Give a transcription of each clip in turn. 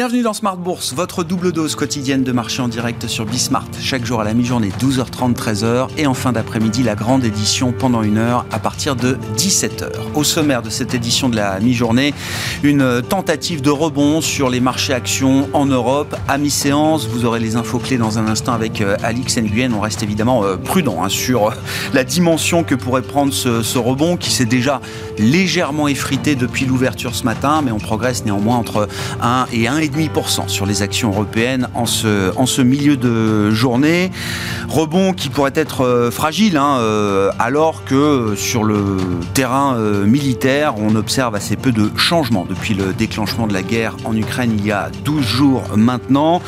Bienvenue dans Smart Bourse, votre double dose quotidienne de marché en direct sur Bismart. Chaque jour à la mi-journée, 12h30, 13h. Et en fin d'après-midi, la grande édition pendant une heure à partir de 17h. Au sommaire de cette édition de la mi-journée, une tentative de rebond sur les marchés actions en Europe. À mi-séance, vous aurez les infos clés dans un instant avec euh, Alix Nguyen. On reste évidemment euh, prudent hein, sur euh, la dimension que pourrait prendre ce, ce rebond qui s'est déjà légèrement effrité depuis l'ouverture ce matin, mais on progresse néanmoins entre 1 et 1 1,5% sur les actions européennes en ce, en ce milieu de journée. Rebond qui pourrait être euh, fragile, hein, euh, alors que sur le terrain euh, militaire, on observe assez peu de changements depuis le déclenchement de la guerre en Ukraine il y a 12 jours maintenant.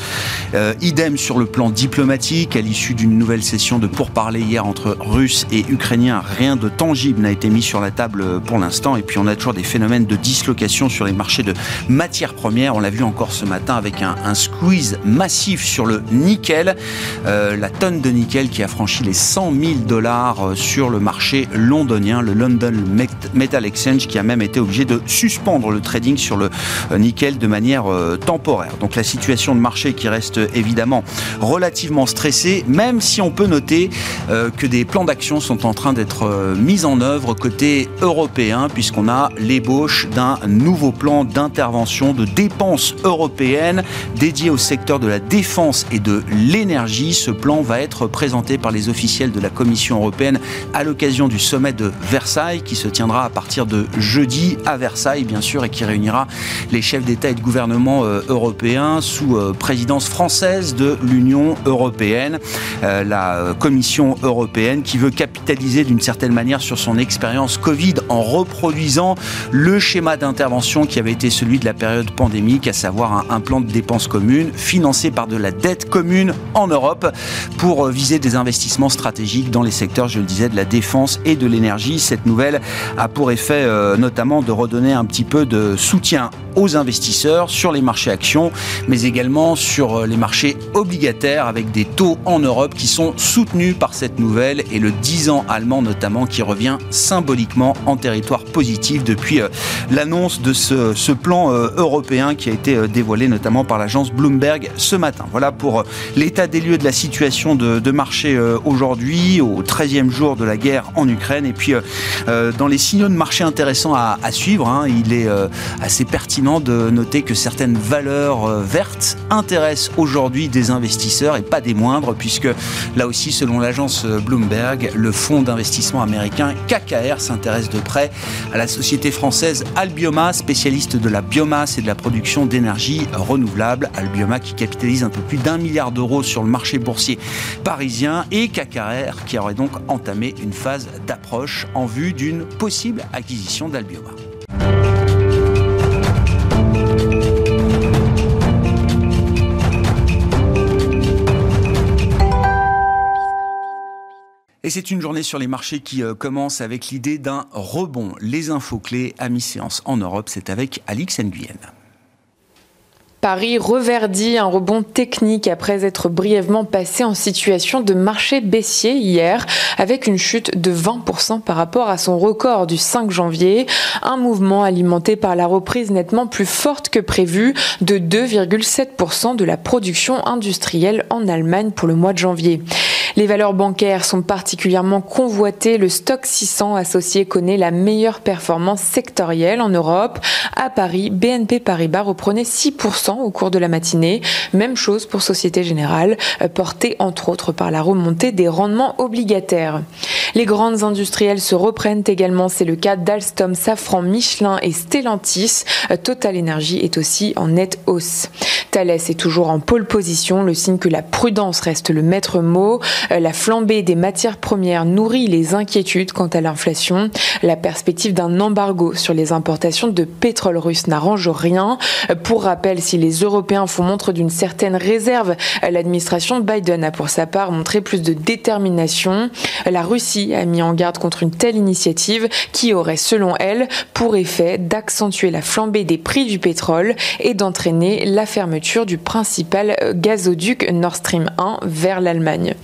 Idem sur le plan diplomatique, à l'issue d'une nouvelle session de pourparlers hier entre Russes et Ukrainiens, rien de tangible n'a été mis sur la table pour l'instant. Et puis on a toujours des phénomènes de dislocation sur les marchés de matières premières. On l'a vu encore ce matin avec un, squeeze massif sur le nickel. Euh, la tonne de nickel qui a franchi les 100 000 dollars euh, sur le marché londonien, le London Metal Exchange, qui a même été obligé de suspendre le trading sur le euh, nickel de manière temporaire. Donc la situation de marché qui reste évidemment relativement stressée, même si on peut noter que des plans d'action sont en train d'être mis en œuvre côté européen, puisqu'on a l'ébauche d'un nouveau plan d'intervention de dépenses européennes européenne dédiée au secteur de la défense et de l'énergie. Ce plan va être présenté par les officiels de la Commission européenne à l'occasion du sommet de Versailles qui se tiendra à partir de jeudi à Versailles, bien sûr, et qui réunira les chefs d'État et de gouvernement euh, européens sous euh, présidence française de l'Union européenne. Euh, la Commission européenne qui veut capitaliser d'une certaine manière sur son expérience Covid en reproduisant le schéma d'intervention qui avait été celui de la période pandémique, à savoir un, plan de dépenses communes financé par de la dette commune en Europe pour euh, viser des investissements stratégiques dans les secteurs, je le disais, de la défense et de l'énergie. Cette nouvelle a pour effet euh, notamment de redonner un petit peu de soutien aux investisseurs sur les marchés actions, mais également sur les marchés obligataires avec des taux en Europe qui sont soutenus par cette nouvelle et le 10 ans allemand notamment qui revient symboliquement en territoire positif depuis l'annonce de ce, plan européen qui a été dévoilé notamment par l'agence Bloomberg ce matin. Voilà pour euh, l'état des lieux de la situation de, marché euh, aujourd'hui, au 13e jour de la guerre en Ukraine. Et puis, euh, dans les signaux de marché intéressants à, suivre, hein, il est assez pertinent de noter que certaines valeurs vertes intéressent aujourd'hui des investisseurs et pas des moindres, puisque là aussi, selon l'agence Bloomberg, le fonds d'investissement américain KKR s'intéresse de près à la société française Albioma, spécialiste de la biomasse et de la production d'énergie renouvelable. Albioma qui capitalise un peu plus d'un milliard d'euros sur le marché boursier parisien et KKR qui aurait donc entamé une phase d'approche en vue d'une possible acquisition d'Albioma. Et c'est une journée sur les marchés qui euh, commence avec l'idée d'un rebond. Les infos clés à mi-séance en Europe, c'est avec Alix Nguyen. Paris reverdit un rebond technique après être brièvement passé en situation de marché baissier hier avec une chute de 20% par rapport à son record du 5 janvier. Un mouvement alimenté par la reprise nettement plus forte que prévu de 2,7% de la production industrielle en Allemagne pour le mois de janvier. Les valeurs bancaires sont particulièrement convoitées. Le stock 600 associé connaît la meilleure performance sectorielle en Europe. À Paris, BNP Paribas reprenait 6% au cours de la matinée. Même chose pour Société Générale, euh, portée entre autres par la remontée des rendements obligataires. Les grandes industrielles se reprennent également. C'est le cas d'Alstom, Safran, Michelin et Stellantis. Euh, Total Energy est aussi en nette hausse. Thales est toujours en pole position, le signe que la prudence reste le maître mot. Euh, la flambée des matières premières nourrit les inquiétudes quant à l'inflation. La perspective d'un embargo sur les importations de pétrole russe n'arrange rien. Euh, pour rappel, si les Européens font montre d'une certaine réserve, euh, l'administration Biden a pour sa part montré plus de détermination. La Russie a mis en garde contre une telle initiative qui aurait, selon elle, pour effet d'accentuer la flambée des prix du pétrole et d'entraîner la fermeture du principal gazoduc Nord Stream 1 vers l'Allemagne.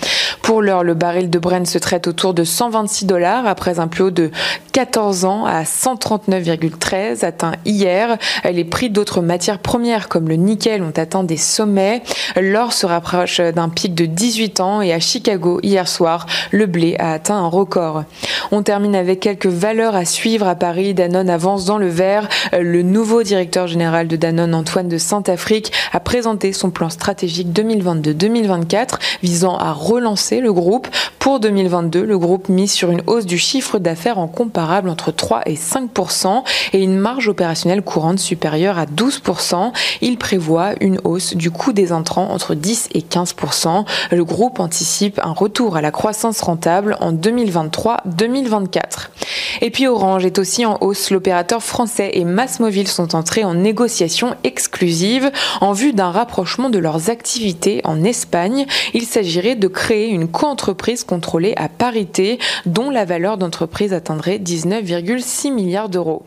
Pour l'heure, le baril de Brent se traite autour de 126 dollars après un plus haut de 14 ans à 139,13 atteint hier. Les prix d'autres matières premières comme le nickel ont atteint des sommets. L'or se rapproche d'un pic de 18 ans et à Chicago hier soir, le blé a atteint un record. On termine avec quelques valeurs à suivre à Paris. Danone avance dans le vert. Le nouveau directeur général de Danone, Antoine de Saint-Afrique, a présenté son plan stratégique 2022-2024 visant à relancer le groupe. Pour 2022, le groupe mise sur une hausse du chiffre d'affaires en comparable entre 3 et 5% et une marge opérationnelle courante supérieure à 12% Il prévoit une hausse du coût des entrants entre 10 et 15% Le groupe anticipe un retour à la croissance rentable en 2023-2024. Et puis Orange est aussi en hausse. L'opérateur français et Massmobile sont entrés en négociation exclusive en vue d'un rapprochement de leurs activités en Espagne. Il s'agirait de créer une coentreprise contrôlée à parité dont la valeur d'entreprise atteindrait 19,6 milliards d'euros.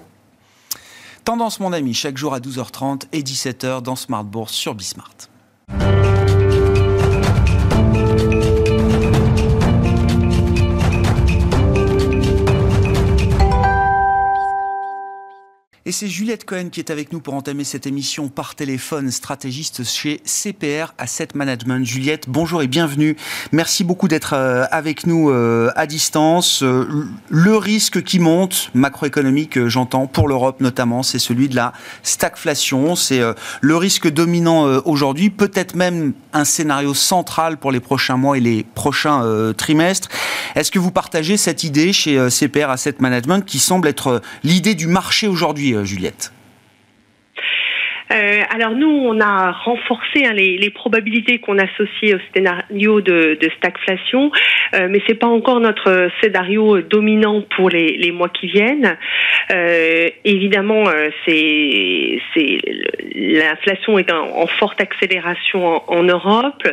Tendance mon ami, chaque jour à 12h30 et 17h dans Smart Bourse sur Bismart. Et c'est Juliette Cohen qui est avec nous pour entamer cette émission par téléphone, stratégiste chez CPR Asset Management. Juliette, bonjour et bienvenue. Merci beaucoup d'être euh, avec nous euh, à distance. Euh, le risque qui monte, macroéconomique, j'entends, pour l'Europe notamment, c'est celui de la stagflation. C'est le risque dominant aujourd'hui, peut-être même un scénario central pour les prochains mois et les prochains trimestres. Est-ce que vous partagez cette idée chez CPR Asset Management qui semble être l'idée du marché aujourd'hui Juliette euh, alors nous, on a renforcé hein, les, probabilités qu'on associe au scénario de, stagflation, euh, mais c'est pas encore notre scénario dominant pour les, mois qui viennent. évidemment, c'est l'inflation est en, forte accélération en, Europe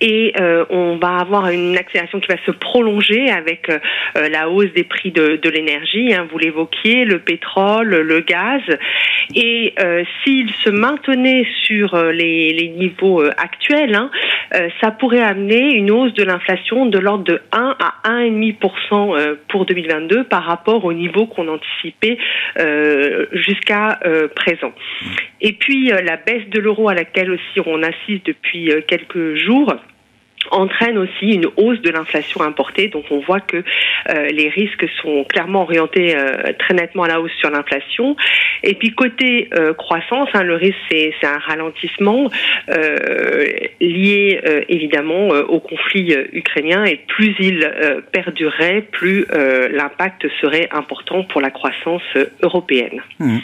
et on va avoir une accélération qui va se prolonger avec la hausse des prix de, l'énergie. Hein, vous l'évoquiez, le pétrole, le gaz, et s'il se maintenait sur euh, les, niveaux euh, actuels, hein, euh, ça pourrait amener une hausse de l'inflation de l'ordre de 1 à 1,5% pour 2022 par rapport au niveau qu'on anticipait jusqu'à présent. Et puis la baisse de l'euro à laquelle aussi on assiste depuis quelques jours entraîne aussi une hausse de l'inflation importée. Donc on voit que euh, les risques sont clairement orientés euh, très nettement à la hausse sur l'inflation. Et puis côté euh, croissance, hein, le risque c'est un ralentissement lié évidemment au conflit ukrainien. Et plus il perdurerait, plus l'impact serait important pour la croissance européenne. Mmh.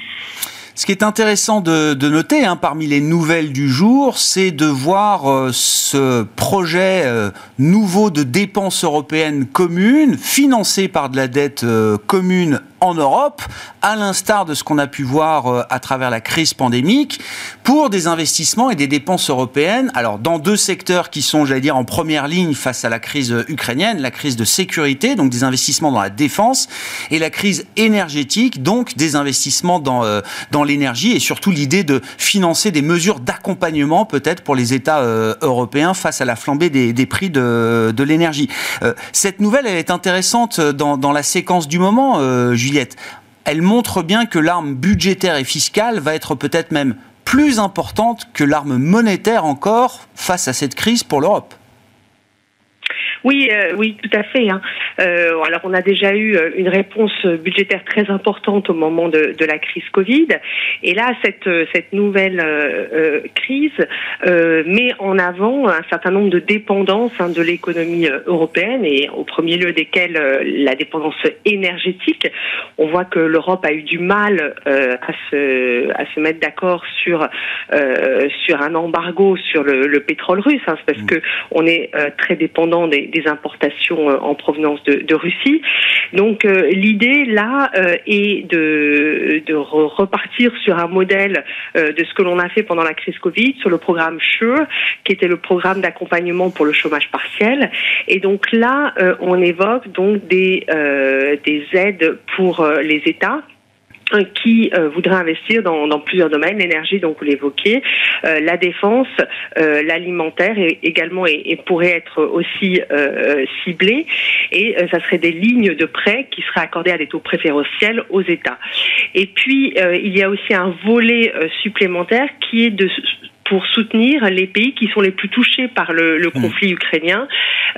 Ce qui est intéressant de, noter hein, parmi les nouvelles du jour, c'est de voir euh, ce projet euh, nouveau de dépenses européennes communes, financé par de la dette euh, commune en Europe, à l'instar de ce qu'on a pu voir euh, à travers la crise pandémique, pour des investissements et des dépenses européennes. Alors, dans deux secteurs qui sont, j'allais dire, en première ligne face à la crise ukrainienne, la crise de sécurité, donc des investissements dans la défense, et la crise énergétique, donc des investissements dans, euh, dans l'énergie, et surtout l'idée de financer des mesures d'accompagnement, peut-être, pour les États euh, européens face à la flambée des, prix de, de l'énergie. cette nouvelle, elle est intéressante dans, dans la séquence du moment, Elle montre bien que l'arme budgétaire et fiscale va être peut-être même plus importante que l'arme monétaire encore face à cette crise pour l'Europe. Oui, euh, oui, tout à fait. Hein. Euh, alors, on a déjà eu euh, une réponse budgétaire très importante au moment de, de la crise Covid, et là, cette cette nouvelle crise met en avant un certain nombre de dépendances hein, de l'économie européenne, et au premier lieu desquelles la dépendance énergétique. On voit que l'Europe a eu du mal à se à se mettre d'accord sur sur un embargo sur le, le pétrole russe, hein, parce mmh. que on est très dépendant des des, importations en provenance de, de Russie. Donc l'idée là est de, de repartir sur un modèle de ce que l'on a fait pendant la crise Covid, sur le programme SURE, qui était le programme d'accompagnement pour le chômage partiel. Et donc là, on évoque donc des, des aides pour les États qui euh, investir dans, plusieurs domaines, l'énergie, donc vous l'évoquez, euh, la défense, euh, l'alimentaire et, également et, pourrait être aussi euh, ciblé. Et ça serait des lignes de prêt qui seraient accordées à des taux préférentiels aux États. Et puis il y a aussi un volet supplémentaire qui est de pour soutenir les pays qui sont les plus touchés par le, le mmh. conflit ukrainien,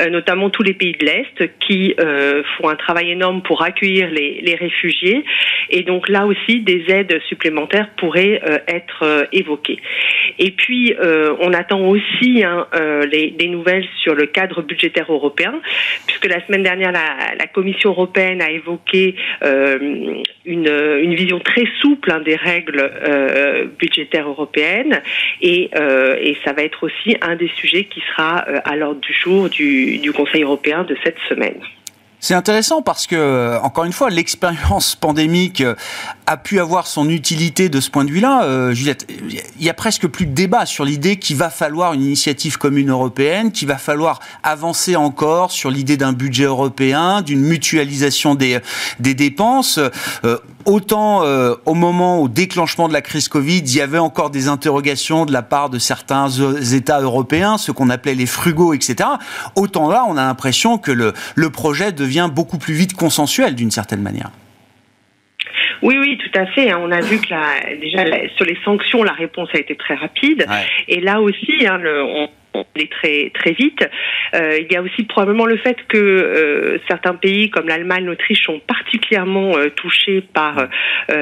euh, notamment tous les pays de l'Est qui euh, font un travail énorme pour accueillir les, les, réfugiés. Et donc là aussi, des aides supplémentaires pourraient euh, être évoquées. Et puis, on attend aussi hein, les, des nouvelles sur le cadre budgétaire européen, puisque la semaine dernière, la, la Commission européenne a évoqué une, une, vision très souple hein, des règles budgétaires européennes. Et euh, et, ça va être aussi un des sujets qui sera euh, à l'ordre du jour du, du Conseil européen de cette semaine. C'est intéressant parce que, encore une fois, l'expérience pandémique euh, a pu avoir son utilité de ce point de vue-là. Euh, Juliette, il y a presque plus de débat sur l'idée qu'il va falloir une initiative commune européenne, qu'il va falloir avancer encore sur l'idée d'un budget européen, d'une mutualisation des, dépenses. Euh, autant euh, au moment au déclenchement de la crise Covid, il y avait encore des interrogations de la part de certains États européens, ce qu'on appelait les frugaux, etc. Autant là, on a l'impression que le projet devient beaucoup plus vite consensuel d'une certaine manière. Oui, oui, tout à fait. Hein. On a vu que la, déjà sur les sanctions, la réponse a été très rapide. Et là aussi, hein, le, on, est très très vite. Euh, il y a aussi probablement le fait que euh, certains pays comme l'Allemagne, l'Autriche sont particulièrement euh, touchés par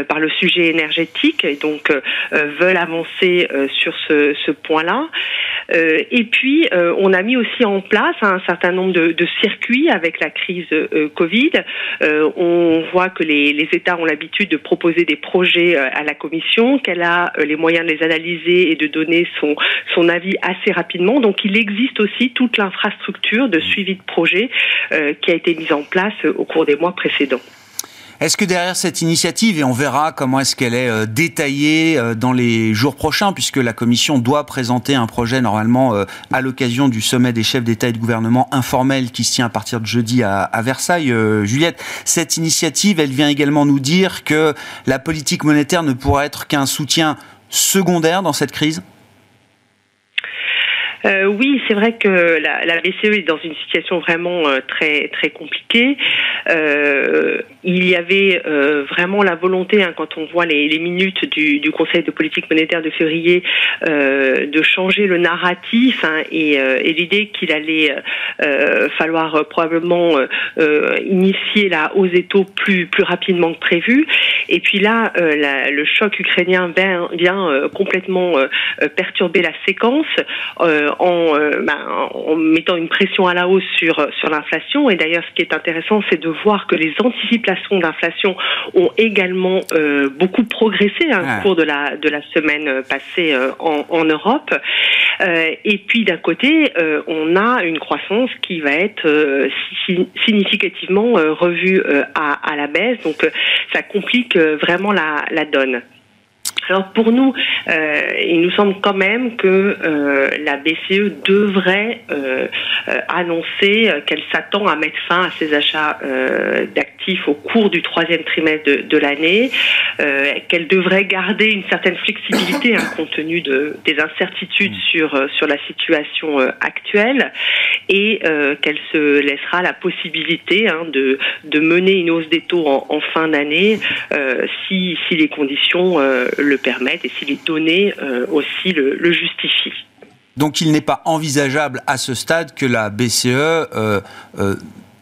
par le sujet énergétique et donc veulent avancer sur ce, ce point-là. Et puis on a mis aussi en place un certain nombre de, circuits avec la crise Covid. on voit que les, États ont l'habitude de proposer des projets à la Commission, qu'elle a les moyens de les analyser et de donner son avis assez rapidement. Donc il existe aussi toute l'infrastructure de suivi de projet euh, qui a été mise en place euh, au cours des mois précédents. Est-ce que derrière cette initiative, et on verra comment est-ce qu'elle est euh, détaillée dans les jours prochains, puisque la Commission doit présenter un projet normalement à l'occasion du sommet des chefs d'État et de gouvernement informel qui se tient à partir de jeudi à, à Versailles, Juliette, cette initiative, elle vient également nous dire que la politique monétaire ne pourra être qu'un soutien secondaire dans cette crise? Euh, oui, c'est vrai que la, la, BCE est dans une situation vraiment euh, très très compliquée. Euh, il y avait euh, vraiment la volonté, hein, quand on voit les, les minutes du, du, Conseil de politique monétaire de février, euh, de changer le narratif hein, et, et l'idée qu'il allait falloir probablement initier la hausse des taux plus plus rapidement que prévu. Et puis là, la, le choc ukrainien vient, vient complètement perturber la séquence. Euh, ben, en, mettant une pression à la hausse sur, sur l'inflation. Et d'ailleurs, ce qui est intéressant, c'est de voir que les anticipations d'inflation ont également euh, beaucoup progressé hein, au cours de la, de la semaine passée euh, en, en, Europe. et puis d'un côté, on a une croissance qui va être significativement revue à, à, la baisse. Donc ça complique vraiment la, la donne. Alors pour nous, euh, il nous semble quand même que euh, la BCE devrait euh, annoncer qu'elle s'attend à mettre fin à ses achats d'actifs au cours du troisième trimestre de, l'année, qu'elle devrait garder une certaine flexibilité hein, compte tenu de, des incertitudes mm. sur, sur la situation actuelle et qu'elle se laissera la possibilité hein, de, de mener une hausse des taux en, en fin d'année si, si les conditions le permettent et si les données euh, aussi le, justifient. Donc il n'est pas envisageable à ce stade que la BCE euh, euh,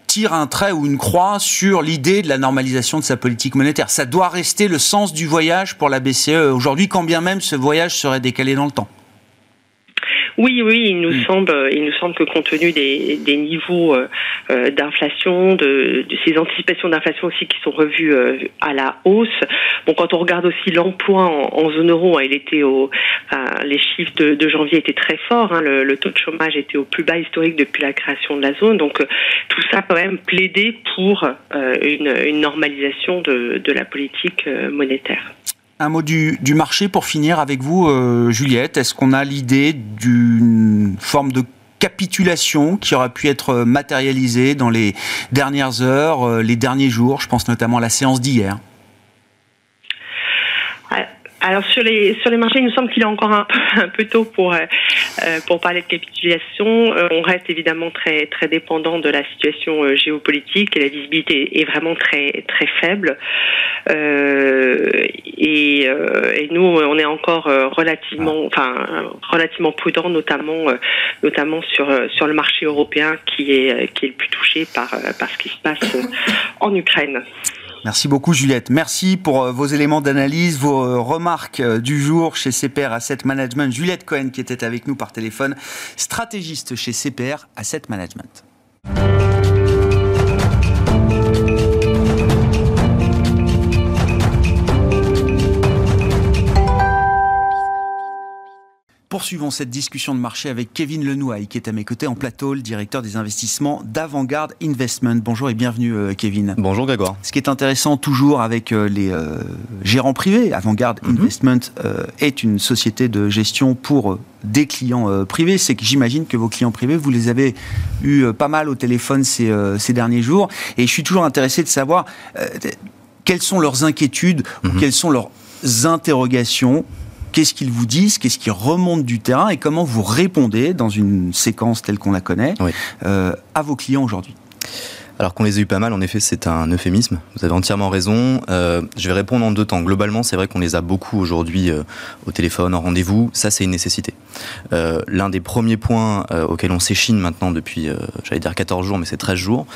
tire un trait ou une croix sur l'idée de la normalisation de sa politique monétaire. Ça doit rester le sens du voyage pour la BCE aujourd'hui, quand bien même ce voyage serait décalé dans le temps. Oui, oui, il nous mm. semble, il nous semble que compte tenu des, des niveaux euh, d'inflation, de, de, ces anticipations d'inflation aussi qui sont revues à la hausse. Bon, quand on regarde aussi l'emploi en, en, zone euro, hein, il était au, les chiffres de, de, janvier étaient très forts. Hein, le, le, taux de chômage était au plus bas historique depuis la création de la zone. Donc tout ça quand même plaidé pour une, une, normalisation de, de la politique monétaire. Un mot du, marché pour finir avec vous, euh, Juliette. Est-ce qu'on a l'idée d'une forme de capitulation qui aurait pu être matérialisée dans les dernières heures, euh, les derniers jours? Je pense notamment à la séance d'hier. Alors sur les sur les marchés, il nous semble qu'il est encore un, peu tôt pour euh, euh, pour parler de capitulation. Euh, on reste évidemment très très dépendant de la situation géopolitique et la visibilité est vraiment très très faible. Et, et, nous, on est encore relativement enfin relativement prudent, notamment notamment sur sur le marché européen qui est qui est le plus touché par par ce qui se passe en Ukraine. Merci beaucoup Juliette. Merci pour euh, vos éléments d'analyse, vos euh, remarques euh, du jour chez CPR Asset Management. Juliette Cohen qui était avec nous par téléphone, stratégiste chez CPR Asset Management. Poursuivons cette discussion de marché avec Kevin Lenouaille, qui est à mes côtés en plateau, le directeur des investissements d'Avantgarde Investment. Bonjour et bienvenue, euh, Kevin. Bonjour, Grégoire. Ce qui est intéressant toujours avec euh, les euh, gérants privés, Avantgarde mhm. Investment est une société de gestion pour des clients privés, c'est que j'imagine que vos clients privés, vous les avez eu pas mal au téléphone ces, ces, derniers jours. Et je suis toujours intéressé de savoir quelles sont leurs inquiétudes, ou mhm. quelles sont leurs interrogations Qu'est-ce qu'ils vous disent Qu'est-ce qui remonte du terrain Et comment vous répondez dans une séquence telle qu'on la connaît euh, à vos clients aujourd'hui? Alors qu'on les a eu pas mal, en effet, c'est un euphémisme. Vous avez entièrement raison. Euh, je vais répondre en deux temps. Globalement, c'est vrai qu'on les a beaucoup aujourd'hui euh, au téléphone, en rendez-vous. Ça, c'est une nécessité. Euh, L'un des premiers points auxquels on s'échine maintenant depuis, j'allais dire 14 jours, mais c'est 13 jours,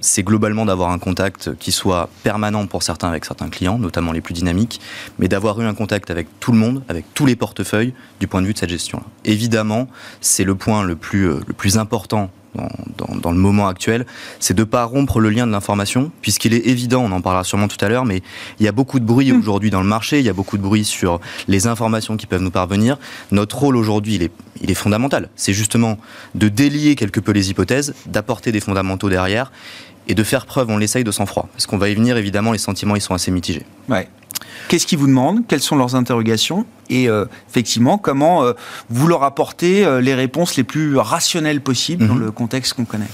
c'est globalement d'avoir un contact qui soit permanent pour certains avec certains clients, notamment les plus dynamiques, mais d'avoir eu un contact avec tout le monde, avec tous les portefeuilles, du point de vue de cette gestion-là. Évidemment, c'est le point le le plus important dans, le moment actuel, c'est de ne pas rompre le lien de l'information, puisqu'il est évident, on en parlera sûrement tout à l'heure, mais il y a beaucoup de bruit mm. aujourd'hui dans le marché, il y a beaucoup de bruit sur les informations qui peuvent nous parvenir. Notre rôle aujourd'hui, il est, il est fondamental. C'est justement de délier quelque peu les hypothèses, d'apporter des fondamentaux derrière, et de faire preuve, on l'essaye, de sang-froid. Parce qu'on va y venir, évidemment, les sentiments, ils sont assez mitigés. Ouais. Qu'est-ce qu'ils vous demandent? Quelles sont leurs interrogations? Et euh, effectivement, comment euh, vous leur apportez euh, les réponses les plus rationnelles possibles dans mhm. le contexte qu'on connaît?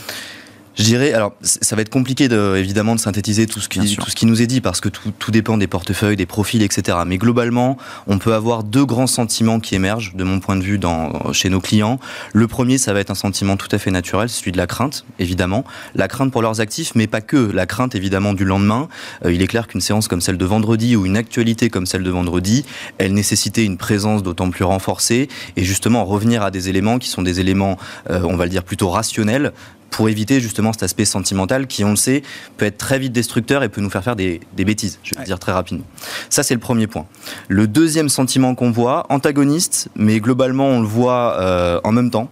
Je dirais, alors ça va être compliqué de, évidemment de synthétiser tout ce qui, tout ce qui nous est dit parce que tout, tout, dépend des portefeuilles, des profils, etc. Mais globalement, on peut avoir deux grands sentiments qui émergent de mon point de vue dans, chez nos clients. Le premier, ça va être un sentiment tout à fait naturel, celui de la crainte, évidemment. La crainte pour leurs actifs, mais pas que. La crainte, évidemment, du lendemain. Euh, il est clair qu'une séance comme celle de vendredi ou une actualité comme celle de vendredi, elle nécessitait une présence d'autant plus renforcée et justement revenir à des éléments qui sont des éléments, euh, on va le dire, plutôt rationnels pour éviter justement cet aspect sentimental qui, on le sait, peut être très vite destructeur et peut nous faire faire des, bêtises, je vais dire très rapidement. Ça, c'est le premier point. Le deuxième sentiment qu'on voit, antagoniste, mais globalement, on le voit euh, en même temps,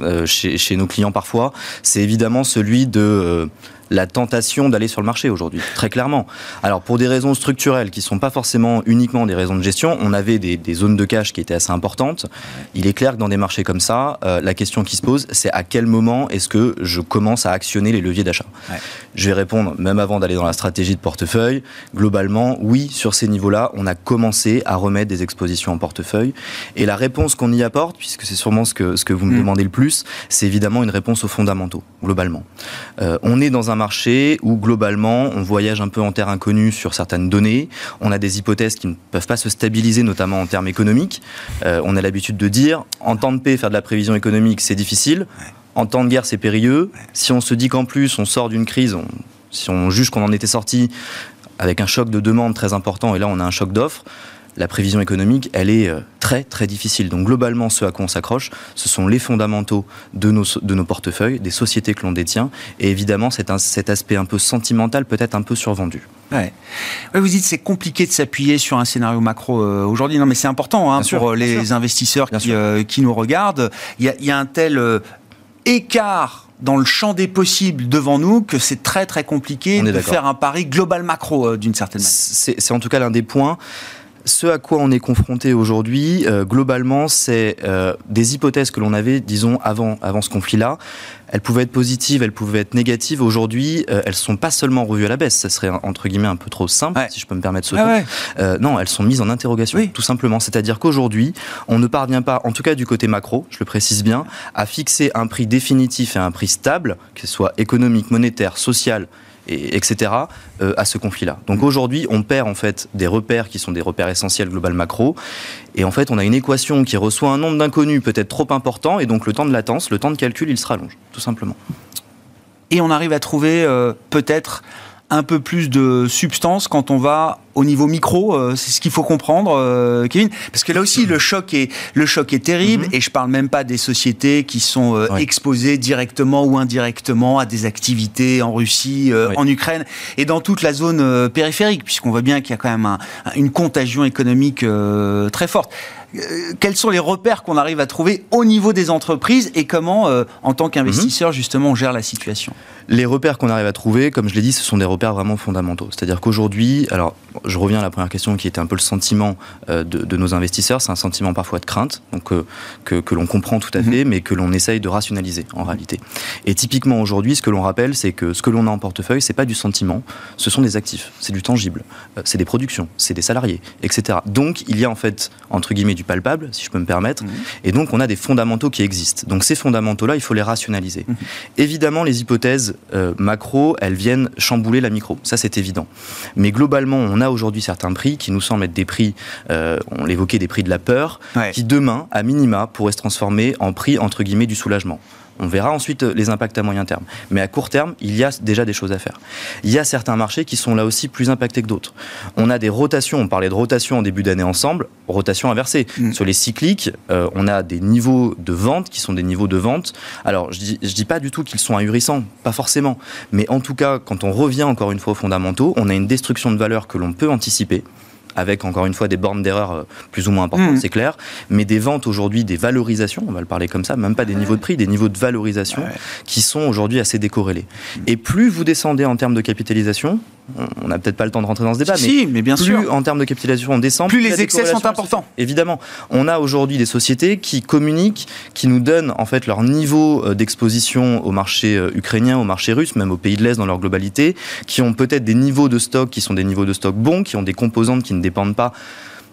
euh, chez, chez, nos clients parfois, c'est évidemment celui de euh, la tentation d'aller sur le marché aujourd'hui, très clairement. Alors pour des raisons structurelles qui ne sont pas forcément uniquement des raisons de gestion, on avait des, zones de cash qui étaient assez importantes. Il est clair que dans des marchés comme ça, euh, la question qui se pose, c'est à quel moment est-ce que je commence à actionner les leviers d'achat? Je vais répondre, même avant d'aller dans la stratégie de portefeuille, globalement, oui, sur ces niveaux-là, on a commencé à remettre des expositions en portefeuille. Et la réponse qu'on y apporte, puisque c'est sûrement ce que, ce que vous me mm. demandez le plus, c'est évidemment une réponse aux fondamentaux, globalement. Euh, on est dans un marché où globalement on voyage un peu en terre inconnue sur certaines données. On a des hypothèses qui ne peuvent pas se stabiliser, notamment en termes économiques. Euh, on a l'habitude de dire en temps de paix, faire de la prévision économique, c'est difficile. En temps de guerre, c'est périlleux. Si on se dit qu'en plus on sort d'une crise, si on juge qu'on en était sorti avec un choc de demande très important et là on a un choc d'offres, la prévision économique, elle est euh, très très difficile. Donc globalement, ce à quoi on s'accroche, ce sont les fondamentaux de nos, de nos portefeuilles, des sociétés que l'on détient, et évidemment cet, cet aspect un peu sentimental, peut-être un peu survendu. Ouais. vous dites c'est compliqué de s'appuyer sur un scénario macro aujourd'hui. Non, mais c'est important hein, pour les investisseurs qui, qui, nous regardent. Il y a, y a un tel écart dans le champ des possibles devant nous que c'est très très compliqué de faire un pari global macro euh, d'une certaine manière. C'est en tout cas l'un des points. Ce à quoi on est confronté aujourd'hui, euh, globalement, c'est euh, des hypothèses que l'on avait, disons, avant, avant ce conflit-là. Elles pouvaient être positives, elles pouvaient être négatives. Aujourd'hui, euh, elles sont pas seulement revues à la baisse. Ça serait entre guillemets un peu trop simple, si je peux me permettre ce ah non, elles sont mises en interrogation, tout simplement. C'est-à-dire qu'aujourd'hui, on ne parvient pas, en tout cas du côté macro, je le précise bien, à fixer un prix définitif et un prix stable, que ce soit économique, monétaire, social et, etc., euh, à ce conflit-là. Donc aujourd'hui, on perd en fait des repères qui sont des repères essentiels global macro, et en fait, on a une équation qui reçoit un nombre d'inconnus peut-être trop important, et donc le temps de latence, le temps de calcul, il se rallonge, tout simplement. Et on arrive à trouver euh, peut-être un peu plus de substance quand on va au niveau micro, euh, c'est ce qu'il faut comprendre, euh, Kevin, parce que là aussi le choc est le choc est terrible, mhm. et je parle même pas des sociétés qui sont euh, exposées directement ou indirectement à des activités en Russie, en Ukraine et dans toute la zone périphérique, puisqu'on voit bien qu'il y a quand même une contagion économique très forte. Quels sont les repères qu'on arrive à trouver au niveau des entreprises et comment, en tant qu'investisseur, mhm. justement, on gère la situation? Les repères qu'on arrive à trouver, comme je l'ai dit, ce sont des repères vraiment fondamentaux. C'est-à-dire qu'aujourd'hui, alors je reviens à la première question qui était un peu le sentiment euh, de, nos investisseurs. C'est un sentiment parfois de crainte, donc euh, que, l'on comprend tout à mhm. fait, mais que l'on essaye de rationaliser en réalité. Et typiquement aujourd'hui, ce que l'on rappelle, c'est que ce que l'on a en portefeuille, c'est pas du sentiment, ce sont des actifs, c'est du tangible, euh, c'est des productions, c'est des salariés, etc. Donc il y a en fait entre guillemets du palpable, si je peux me permettre, mhm. et donc on a des fondamentaux qui existent. Donc ces fondamentaux-là, il faut les rationaliser. Mhm. Évidemment, les hypothèses macro, elles viennent chambouler la micro, ça c'est évident. Mais globalement, on a aujourd'hui certains prix qui nous semblent être des prix, euh, on l'évoquait, des prix de la peur, qui demain, à minima, pourraient se transformer en prix, entre guillemets, du soulagement. On verra ensuite les impacts à moyen terme. Mais à court terme, il y a déjà des choses à faire. Il y a certains marchés qui sont là aussi plus impactés que d'autres. On a des rotations, on parlait de rotation en début d'année ensemble, rotation inversée. Mm. Sur les cycliques, euh, on a des niveaux de vente qui sont des niveaux de vente. Alors, je dis, dis pas du tout qu'ils sont ahurissants, pas forcément. Mais en tout cas, quand on revient encore une fois aux fondamentaux, on a une destruction de valeur que l'on peut anticiper avec encore une fois des bornes d'erreur euh, plus ou moins importantes, mmh. c'est clair, mais des ventes aujourd'hui, des valorisations, on va le parler comme ça, même pas des niveaux de prix, des niveaux de valorisation qui sont aujourd'hui assez décorrélés. Et plus vous descendez en termes de capitalisation, on n'a peut-être pas le temps de rentrer dans ce débat, mais, mais bien plus sûr. en termes de capitalisation on descend, plus, les excès sont importants. Évidemment, on a aujourd'hui des sociétés qui communiquent, qui nous donnent en fait leur niveau euh, d'exposition au marché euh, ukrainien, au marché russe, même aux pays de l'Est dans leur globalité, qui ont peut-être des niveaux de stock qui sont des niveaux de stock bons, qui ont des composantes qui ne dépendent pas,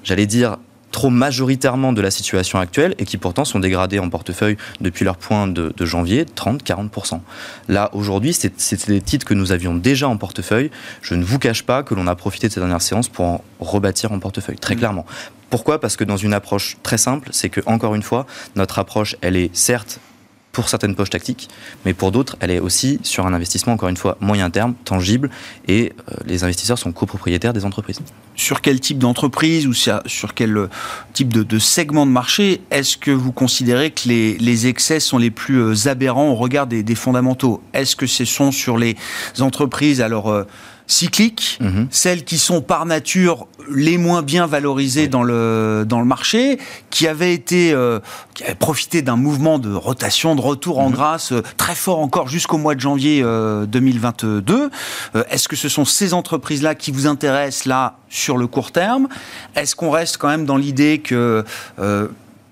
j'allais dire, trop majoritairement de la situation actuelle et qui pourtant sont dégradés en portefeuille depuis leur point de, janvier, 30-40%. Là, aujourd'hui, c'était des titres que nous avions déjà en portefeuille. Je ne vous cache pas que l'on a profité de cette dernière séance pour en rebâtir en portefeuille, très mmh. clairement. Pourquoi? Parce que dans une approche très simple, c'est que, encore une fois, notre approche, elle est certes pour certaines poches tactiques, mais pour d'autres, elle est aussi sur un investissement, encore une fois, moyen terme, tangible, et euh, les investisseurs sont copropriétaires des entreprises. Sur quel type d'entreprise ou sur quel euh, type de, segment de marché est-ce que vous considérez que les, excès sont les plus euh, aberrants au regard des, fondamentaux? Est-ce que ce sont sur les entreprises, alors cycliques, mhm. celles qui sont par nature les moins bien valorisées dans, le, dans le marché, qui avaient été euh, qui avaient profité d'un mouvement de rotation, de retour en mhm. grâce euh, très fort encore jusqu'au mois de janvier 2022. Euh, est-ce que ce sont ces entreprises-là qui vous intéressent là sur le court terme? Est-ce qu'on reste quand même dans l'idée que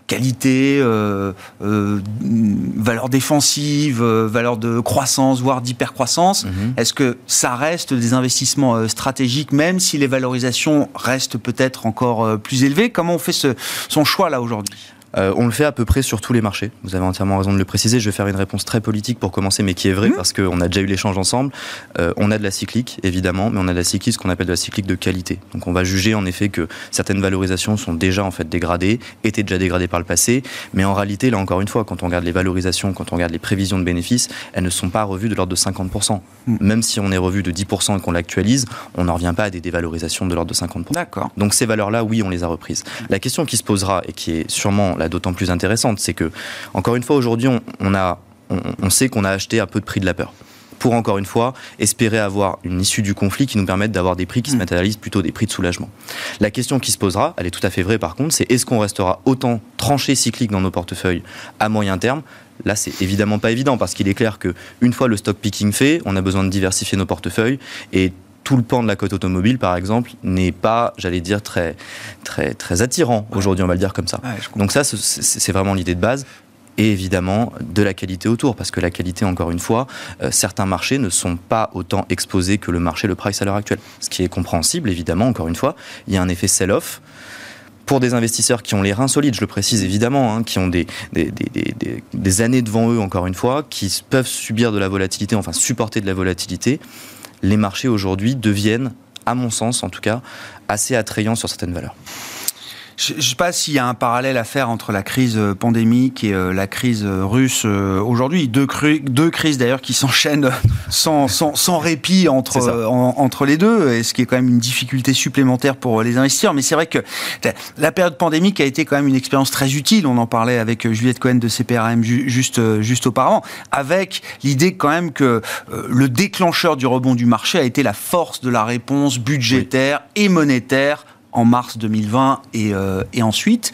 qualité, euh, euh, valeur défensive, euh, valeur de croissance, voire d'hypercroissance. Mhm. Est-ce que ça reste des investissements stratégiques, même si les valorisations restent peut-être encore plus élevées? Comment on fait ce, son choix là aujourd'hui? Euh, on le fait à peu près sur tous les marchés. Vous avez entièrement raison de le préciser. Je vais faire une réponse très politique pour commencer, mais qui est vraie, mmh. parce qu'on a déjà eu l'échange ensemble. Euh, on a de la cyclique, évidemment, mais on a de la cyclique, ce qu'on appelle de la cyclique de qualité. Donc on va juger en effet que certaines valorisations sont déjà en fait dégradées, étaient déjà dégradées par le passé, mais en réalité, là encore une fois, quand on regarde les valorisations, quand on regarde les prévisions de bénéfices, elles ne sont pas revues de l'ordre de 50%. Mmh. Même si on est revu de 10% et qu'on l'actualise, on n'en revient pas à des dévalorisations de l'ordre de 50%. D'accord. Donc ces valeurs-là, oui, on les a reprises. La question qui se posera, et qui est sûrement la d'autant plus intéressante, c'est que, encore une fois, aujourd'hui, on, a, on, sait qu'on a acheté un peu de prix de la peur pour encore une fois espérer avoir une issue du conflit qui nous permette d'avoir des prix qui se hmm. matérialisent plutôt des prix de soulagement. La question qui se posera, elle est tout à fait vraie par contre, c'est est-ce qu'on restera autant tranché cyclique dans nos portefeuilles à moyen terme? Là, c'est évidemment pas évident parce qu'il est clair que une fois le stock picking fait, on a besoin de diversifier nos portefeuilles et tout le pan de la côte automobile, par exemple, n'est pas, j'allais dire, très, très, très attirant aujourd'hui, on va le dire comme ça. Donc ça, c'est vraiment l'idée de base et évidemment de la qualité autour, parce que la qualité, encore une fois, euh, certains marchés ne sont pas autant exposés que le marché, le price à l'heure actuelle. Ce qui est compréhensible, évidemment, encore une fois, il y a un effet sell-off. Pour des investisseurs qui ont les reins solides, je le précise évidemment, hein, qui ont des, des, des, des, années devant eux, encore une fois, qui peuvent subir de la volatilité, enfin supporter de la volatilité, les marchés aujourd'hui deviennent, à mon sens en tout cas, assez attrayants sur certaines valeurs. Je ne sais pas s'il y a un parallèle à faire entre la crise euh, pandémique et euh, la crise euh, russe aujourd'hui. Deux, deux crises d'ailleurs qui s'enchaînent sans, sans, sans, répit entre, entre les deux, et ce qui est quand même une difficulté supplémentaire pour les investisseurs. Mais c'est vrai que la période pandémique a été quand même une expérience très utile. On en parlait avec Juliette Cohen de CPRM juste, juste auparavant, avec l'idée quand même que le déclencheur du rebond du marché a été la force de la réponse budgétaire et monétaire en mars 2020 et, euh, et ensuite.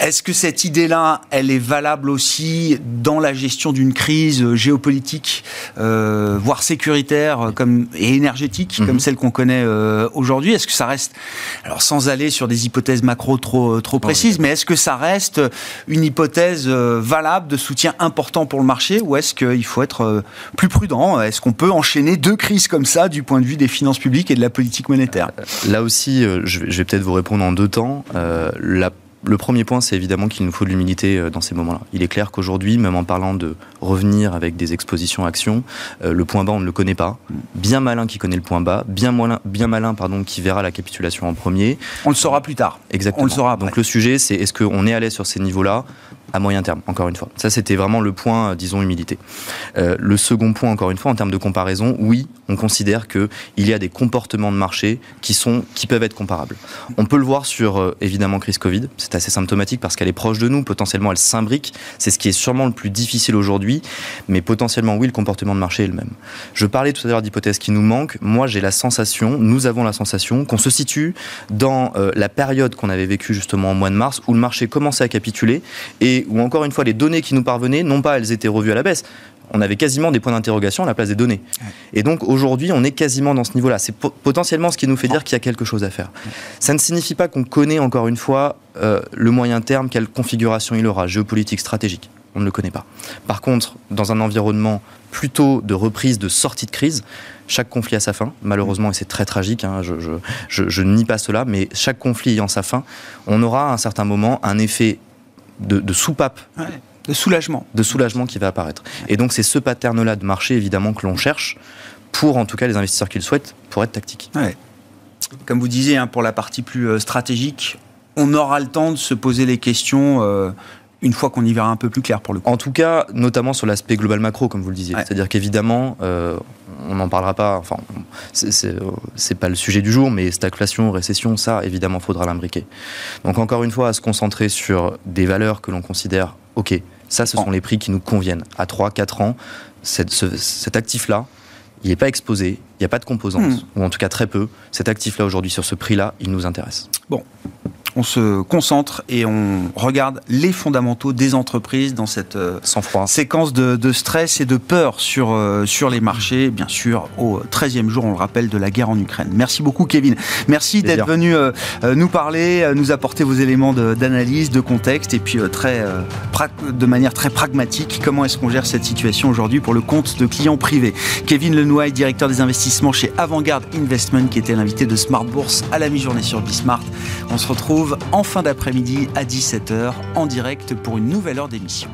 Est-ce que cette idée-là, elle est valable aussi dans la gestion d'une crise géopolitique, euh, voire sécuritaire comme, et énergétique, comme mhm. celle qu'on connaît euh, aujourd'hui? Est-ce que ça reste, alors sans aller sur des hypothèses macro trop, trop précises, mais est-ce que ça reste une hypothèse valable de soutien important pour le marché ou est-ce qu'il faut être plus prudent? Est-ce qu'on peut enchaîner deux crises comme ça du point de vue des finances publiques et de la politique monétaire? Là aussi, je vais peut-être vous répondre en deux temps. Euh, le premier point, c'est évidemment qu'il nous faut de l'humilité euh, dans ces moments-là. Il est clair qu'aujourd'hui, même en parlant de revenir avec des expositions actions, euh, le point bas, on ne le connaît pas. Bien malin qui connaît le point bas, bien malin, bien malin pardon, qui verra la capitulation en premier. On le saura plus tard. Exactement. On le saura Donc le sujet, c'est est-ce qu'on est à l'aise sur ces niveaux-là à moyen terme, encore une fois. Ça, c'était vraiment le point, disons, humilité. le second point, encore une fois, en termes de comparaison, oui, on considère qu'il y a des comportements de marché qui, sont, qui peuvent être comparables. On peut le voir sur, euh, évidemment, crise Covid. C'est assez symptomatique parce qu'elle est proche de nous. Potentiellement, elle s'imbrique. C'est ce qui est sûrement le plus difficile aujourd'hui. Mais potentiellement, oui, le comportement de marché est le même. Je parlais tout à l'heure d'hypothèses qui nous manquent. Moi, j'ai la sensation, nous avons la sensation qu'on se situe dans euh, la période qu'on avait vécue justement au mois de mars où le marché commençait à capituler et où, encore une fois, les données qui nous parvenaient, non pas elles étaient revues à la baisse, on avait quasiment des points d'interrogation à la place des données. Et donc aujourd'hui, on est quasiment dans ce niveau-là. C'est potentiellement ce qui nous fait dire qu'il y a quelque chose à faire. Ça ne signifie pas qu'on connaît encore une fois euh, le moyen terme, quelle configuration il aura, géopolitique, stratégique. On ne le connaît pas. Par contre, dans un environnement plutôt de reprise, de sortie de crise, chaque conflit a sa fin, malheureusement, et c'est très tragique, hein, je, nie pas cela, mais chaque conflit ayant sa fin, on aura à un certain moment un effet de, soupape de soulagement. De soulagement qui va apparaître. Et donc c'est ce pattern-là de marché, évidemment, que l'on cherche pour, en tout cas, les investisseurs qui le souhaitent, pour être tactique. Comme vous disiez, hein, pour la partie plus euh, stratégique, on aura le temps de se poser les questions euh, une fois qu'on y verra un peu plus clair pour le coup. En tout cas, notamment sur l'aspect global macro, comme vous le disiez. C'est-à-dire qu'évidemment, euh, on n'en parlera pas, enfin, c'est pas le sujet du jour, mais stagflation, récession, ça, évidemment, faudra l'imbriquer. Donc, encore une fois, à se concentrer sur des valeurs que l'on considère, OK, ça, ce sont les prix qui nous conviennent. À 3, 4 ans, cet actif-là, il n'est pas exposé, il n'y a pas de composants, hmm. ou en tout cas très peu. Cet actif-là, aujourd'hui, sur ce prix-là, il nous intéresse. Bon, on se concentre et on regarde les fondamentaux des entreprises dans cette euh, séquence de, stress et de peur sur, euh, sur les marchés, bien sûr, au 13e jour, on le rappelle, de la guerre en Ukraine. Merci beaucoup, Kevin. Merci d'être venu euh, nous parler, nous apporter vos éléments d'analyse, de, contexte et puis très, de manière très pragmatique, comment est-ce qu'on gère cette situation aujourd'hui pour le compte de clients privés. Kevin Lenoy, directeur des investissements chez Avantgarde Investment, qui était l'invité de Smart Bourse à la mi-journée sur Bismart. On se en fin d'après-midi à 17h en direct pour une nouvelle heure d'émission.